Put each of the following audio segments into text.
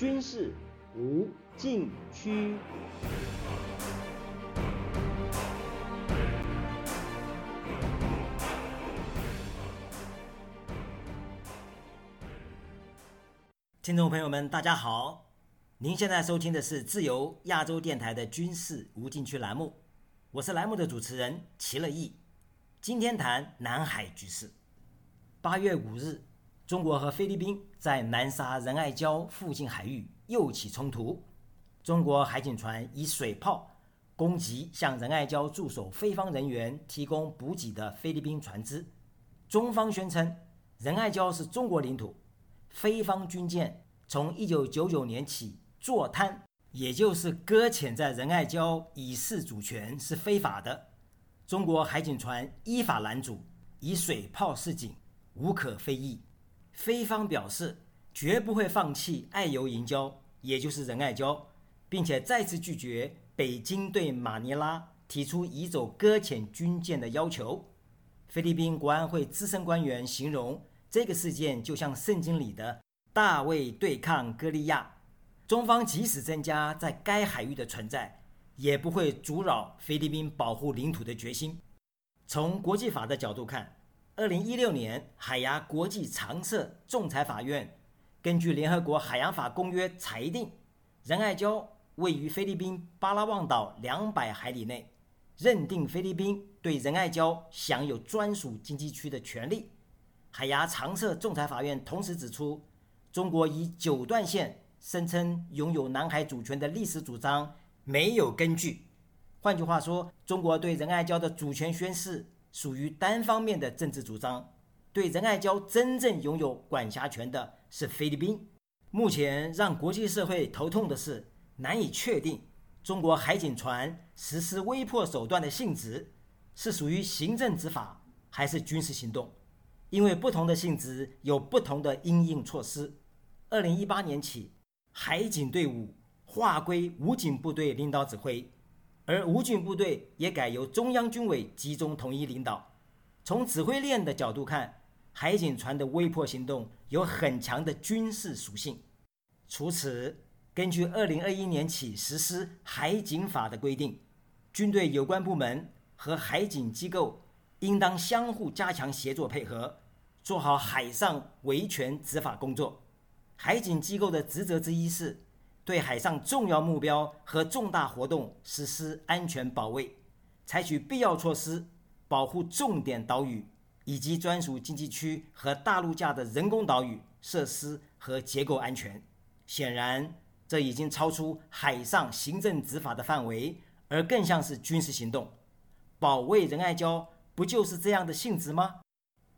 军事无禁区。听众朋友们，大家好！您现在收听的是自由亚洲电台的军事无禁区栏目，我是栏目的主持人齐乐意。今天谈南海局势。八月五日，中国和菲律宾在南沙仁爱礁附近海域又起冲突，中国海警船以水炮攻击向仁爱礁驻守菲方人员提供补给的菲律宾船只。中方宣称，仁爱礁是中国领土。菲方军舰从一九九九年起坐滩，也就是搁浅在仁爱礁以示主权是非法的。中国海警船依法拦阻，以水炮示警，无可非议。菲方表示绝不会放弃爱游营礁，也就是仁爱礁，并且再次拒绝北京对马尼拉提出移走搁浅军舰的要求。菲律宾国安会资深官员形容。这个事件就像圣经里的大卫对抗歌利亚，中方即使增加在该海域的存在，也不会阻扰菲律宾保护领土的决心。从国际法的角度看，二零一六年海牙国际常设仲裁法院根据联合国海洋法公约裁定，仁爱礁位于菲律宾巴拉望岛两百海里内，认定菲律宾对仁爱礁享有专属经济区的权利。海牙常设仲裁法院同时指出，中国以九段线声称拥有南海主权的历史主张没有根据。换句话说，中国对仁爱礁的主权宣示属于单方面的政治主张。对仁爱礁真正拥有管辖权的是菲律宾。目前让国际社会头痛的是，难以确定中国海警船实施威迫手段的性质是属于行政执法还是军事行动。因为不同的性质有不同的应应措施。二零一八年起，海警队伍划归武警部队领导指挥，而武警部队也改由中央军委集中统一领导。从指挥链的角度看，海警船的威迫行动有很强的军事属性。除此，根据二零二一年起实施海警法的规定，军队有关部门和海警机构。应当相互加强协作配合，做好海上维权执法工作。海警机构的职责之一是，对海上重要目标和重大活动实施安全保卫，采取必要措施保护重点岛屿以及专属经济区和大陆架的人工岛屿设施和结构安全。显然，这已经超出海上行政执法的范围，而更像是军事行动，保卫仁爱礁。不就是这样的性质吗？《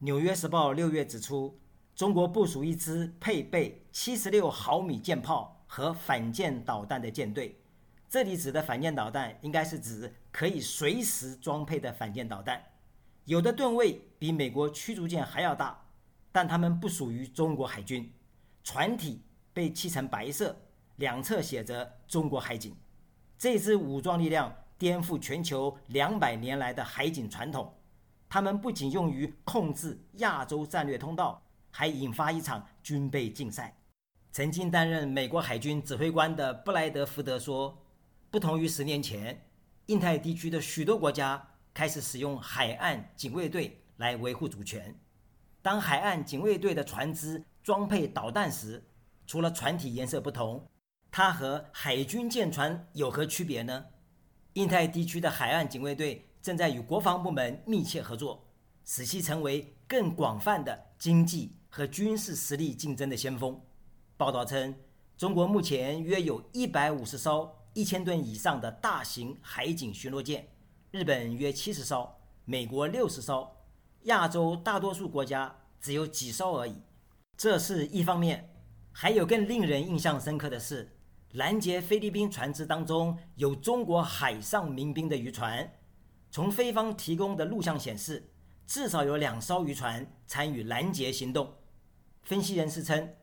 纽约时报》六月指出，中国部署一支配备七十六毫米舰炮和反舰导弹的舰队。这里指的反舰导弹，应该是指可以随时装配的反舰导弹。有的吨位比美国驱逐舰还要大，但它们不属于中国海军。船体被漆成白色，两侧写着“中国海警”。这支武装力量颠覆全球两百年来的海警传统。他们不仅用于控制亚洲战略通道，还引发一场军备竞赛。曾经担任美国海军指挥官的布莱德福德说：“不同于十年前，印太地区的许多国家开始使用海岸警卫队来维护主权。当海岸警卫队的船只装配导弹时，除了船体颜色不同，它和海军舰船有何区别呢？印太地区的海岸警卫队。”正在与国防部门密切合作，使其成为更广泛的经济和军事实力竞争的先锋。报道称，中国目前约有一百五十艘一千吨以上的大型海警巡逻舰，日本约七十艘，美国六十艘，亚洲大多数国家只有几艘而已。这是一方面，还有更令人印象深刻的是，拦截菲律宾船只当中有中国海上民兵的渔船。从菲方提供的录像显示，至少有两艘渔船参与拦截行动。分析人士称，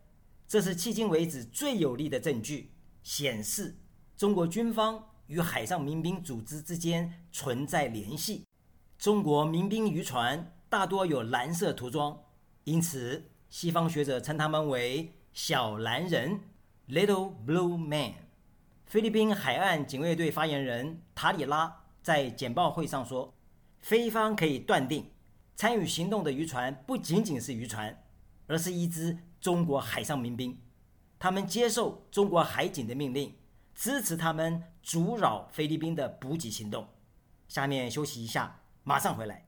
这是迄今为止最有力的证据，显示中国军方与海上民兵组织之间存在联系。中国民兵渔船大多有蓝色涂装，因此西方学者称他们为“小蓝人”。Little Blue Man。菲律宾海岸警卫队发言人塔里拉在简报会上说，菲方可以断定，参与行动的渔船不仅仅是渔船，而是一支中国海上民兵。他们接受中国海警的命令，支持他们阻扰菲律宾的补给行动。下面休息一下，马上回来。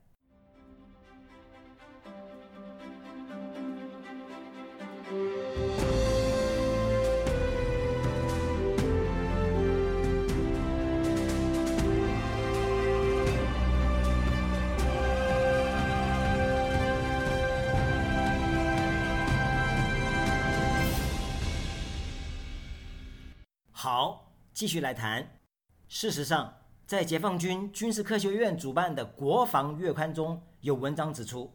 继续来谈。事实上，在解放军军事科学院主办的国防月刊中有文章指出，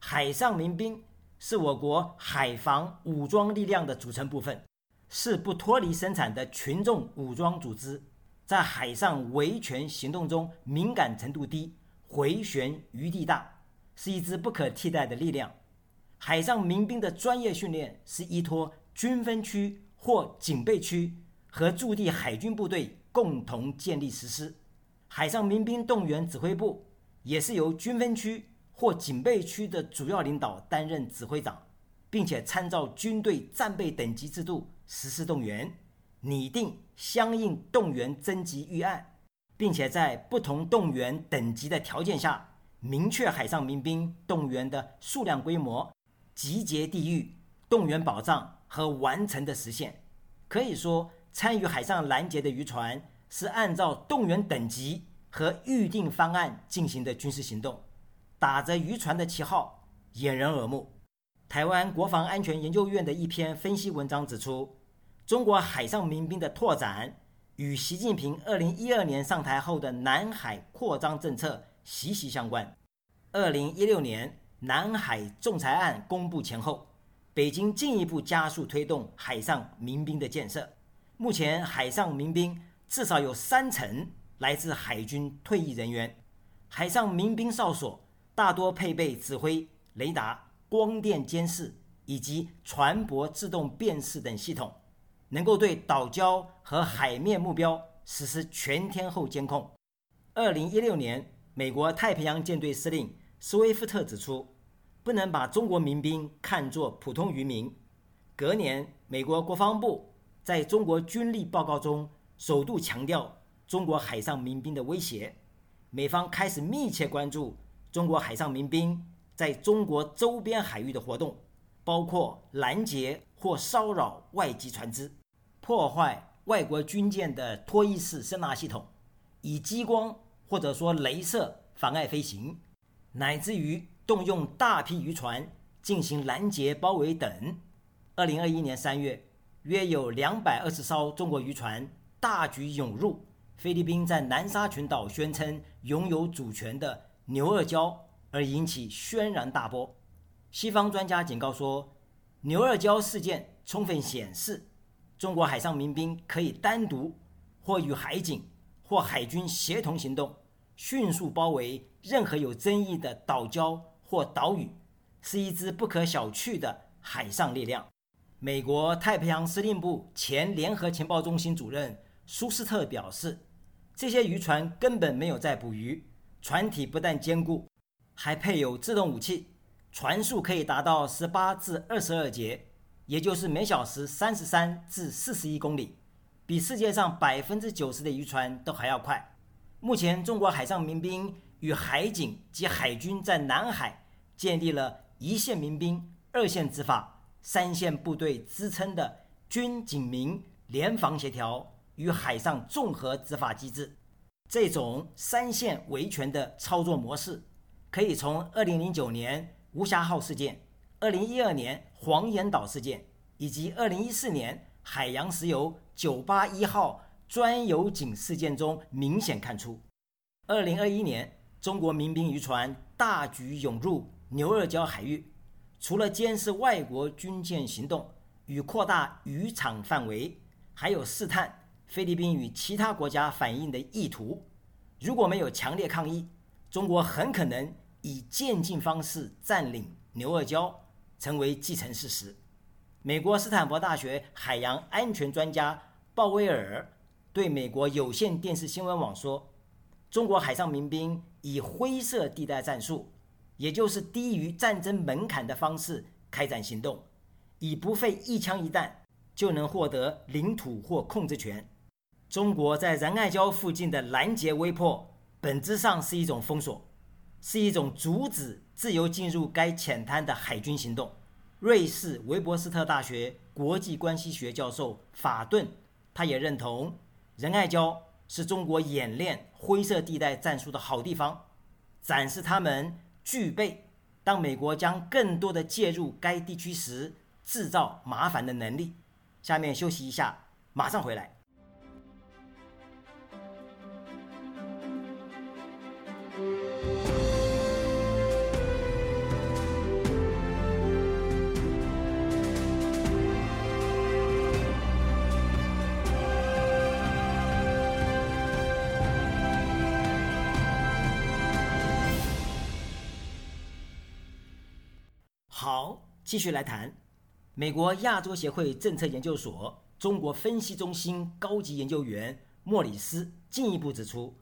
海上民兵是我国海防武装力量的组成部分，是不脱离生产的群众武装组织，在海上维权行动中敏感程度低，回旋余地大，是一支不可替代的力量。海上民兵的专业训练是依托军分区或警备区和驻地海军部队共同建立实施。海上民兵动员指挥部也是由军分区或警备区的主要领导担任指挥长，并且参照军队战备等级制度实施动员，拟定相应动员征集预案，并且在不同动员等级的条件下，明确海上民兵动员的数量规模、集结地域、动员保障和完成的时限。可以说，参与海上拦截的渔船。是按照动员等级和预定方案进行的军事行动，打着渔船的旗号，掩人耳目。台湾国防安全研究院的一篇分析文章指出，中国海上民兵的拓展与习近平2012年上台后的南海扩张政策息息相关。2016年南海仲裁案公布前后，北京进一步加速推动海上民兵的建设。目前，海上民兵。至少有三成来自海军退役人员，海上民兵哨所大多配备指挥、雷达、光电监视以及船舶自动辨识等系统，能够对岛礁和海面目标实施全天候监控。二零一六年，美国太平洋舰队司令斯威夫特指出，不能把中国民兵看作普通渔民。隔年，美国国防部在中国军力报告中。首度强调中国海上民兵的威胁，美方开始密切关注中国海上民兵在中国周边海域的活动，包括拦截或骚扰外籍船只、破坏外国军舰的拖曳式声纳系统，以激光或者说镭射妨碍飞行，乃至于动用大批渔船进行拦截、包围等。二零二一年三月，约有两百二十艘中国渔船。大举涌入菲律宾在南沙群岛宣称拥有主权的牛二礁，而引起轩然大波。西方专家警告说，牛二礁事件充分显示，中国海上民兵可以单独或与海警或海军协同行动，迅速包围任何有争议的岛礁或岛屿，是一支不可小觑的海上力量。美国太平洋司令部前联合情报中心主任。舒斯特表示，这些渔船根本没有在捕鱼，船体不但坚固，还配有自动武器，船速可以达到十八至二十二节，也就是每小时三十三至四十一公里，比世界上百分之九十的渔船都还要快。目前，中国海上民兵与海警及海军在南海建立了一线民兵、二线执法、三线部队支撑的军警民联防协调。与海上综合执法机制，这种三线维权的操作模式，可以从2009年无暇号事件、2012年黄岩岛事件以及2014年海洋石油981号专油井事件中明显看出。2021年，中国民兵渔船大举涌入牛二礁海域，除了监视外国军舰行动与扩大渔场范围，还有试探。菲律宾与其他国家反应的意图，如果没有强烈抗议，中国很可能以渐进方式占领牛二礁，成为既成事实。美国斯坦福大学海洋安全专家鲍威尔对美国有线电视新闻网说：“中国海上民兵以灰色地带战术，也就是低于战争门槛的方式开展行动，以不费一枪一弹就能获得领土或控制权。中国在仁爱礁附近的拦截威迫，本质上是一种封锁，是一种阻止自由进入该浅滩的海军行动。”瑞士韦伯斯特大学国际关系学教授法顿，他也认同仁爱礁是中国演练灰色地带战术的好地方，展示他们具备当美国将更多的介入该地区时制造麻烦的能力。下面休息一下，马上回来。好，继续来谈。美国亚洲协会政策研究所中国分析中心高级研究员莫里斯进一步指出，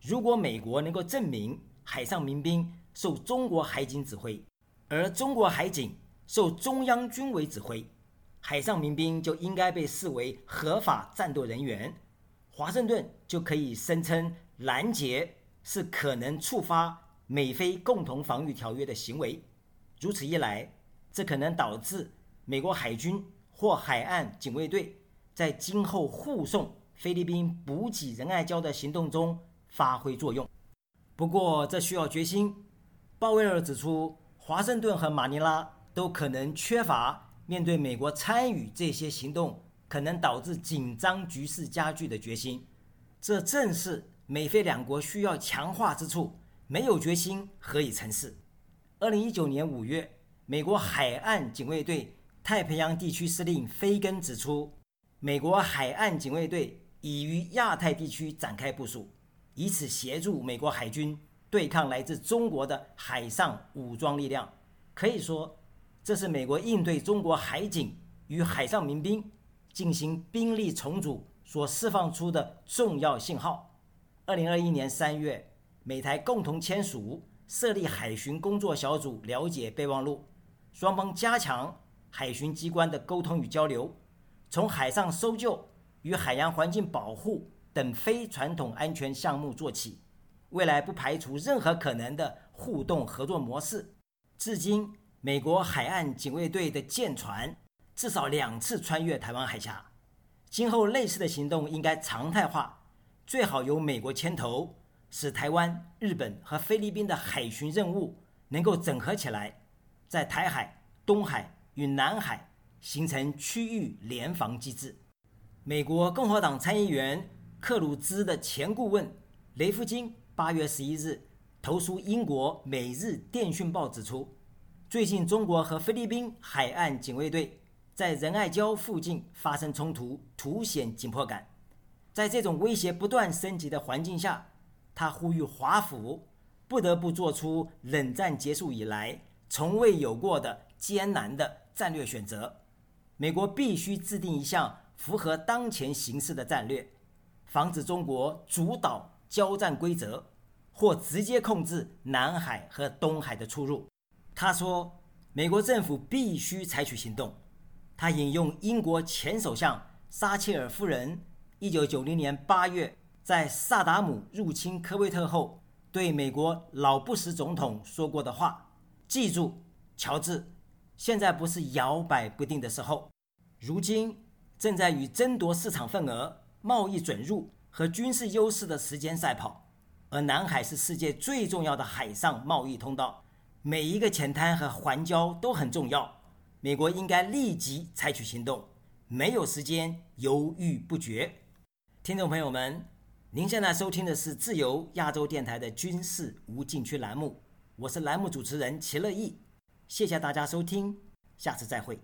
如果美国能够证明海上民兵受中国海警指挥，而中国海警受中央军委指挥，海上民兵就应该被视为合法战斗人员，华盛顿就可以声称拦截是可能触发美菲共同防御条约的行为。如此一来，这可能导致美国海军或海岸警卫队在今后护送菲律宾补给仁爱礁的行动中发挥作用。不过，这需要决心。鲍威尔指出，华盛顿和马尼拉都可能缺乏面对美国参与这些行动可能导致紧张局势加剧的决心。这正是美菲两国需要强化之处。没有决心，何以成事？二零一九年五月，美国海岸警卫队太平洋地区司令菲根指出，美国海岸警卫队已于亚太地区展开部署，以此协助美国海军对抗来自中国的海上武装力量。可以说，这是美国应对中国海警与海上民兵进行兵力重组所释放出的重要信号。二零二一年三月，美台共同签署。设立海巡工作小组了解备忘录，双方加强海巡机关的沟通与交流，从海上搜救与海洋环境保护等非传统安全项目做起。未来不排除任何可能的互动合作模式。至今，美国海岸警卫队的舰船至少两次穿越台湾海峡。今后类似的行动应该常态化，最好由美国牵头。使台湾、日本和菲律宾的海巡任务能够整合起来，在台海、东海与南海形成区域联防机制。美国共和党参议员克鲁兹的前顾问雷夫金八月十一日投书英国《每日电讯报》指出，最近中国和菲律宾海岸警卫队在仁爱礁附近发生冲突，凸显紧迫感。在这种威胁不断升级的环境下，他呼吁华府不得不做出冷战结束以来从未有过的艰难的战略选择。美国必须制定一项符合当前形势的战略，防止中国主导交战规则或直接控制南海和东海的出入。他说，美国政府必须采取行动。他引用英国前首相撒切尔夫人1990年8月。在萨达姆入侵科威特后，对美国老布什总统说过的话：“记住，乔治，现在不是摇摆不定的时候，如今正在与争夺市场份额、贸易准入和军事优势的时间赛跑。而南海是世界最重要的海上贸易通道，每一个浅滩和环礁都很重要。美国应该立即采取行动，没有时间犹豫不决。”听众朋友们。您现在收听的是自由亚洲电台的军事无禁区栏目，我是栏目主持人齐乐意，谢谢大家收听，下次再会。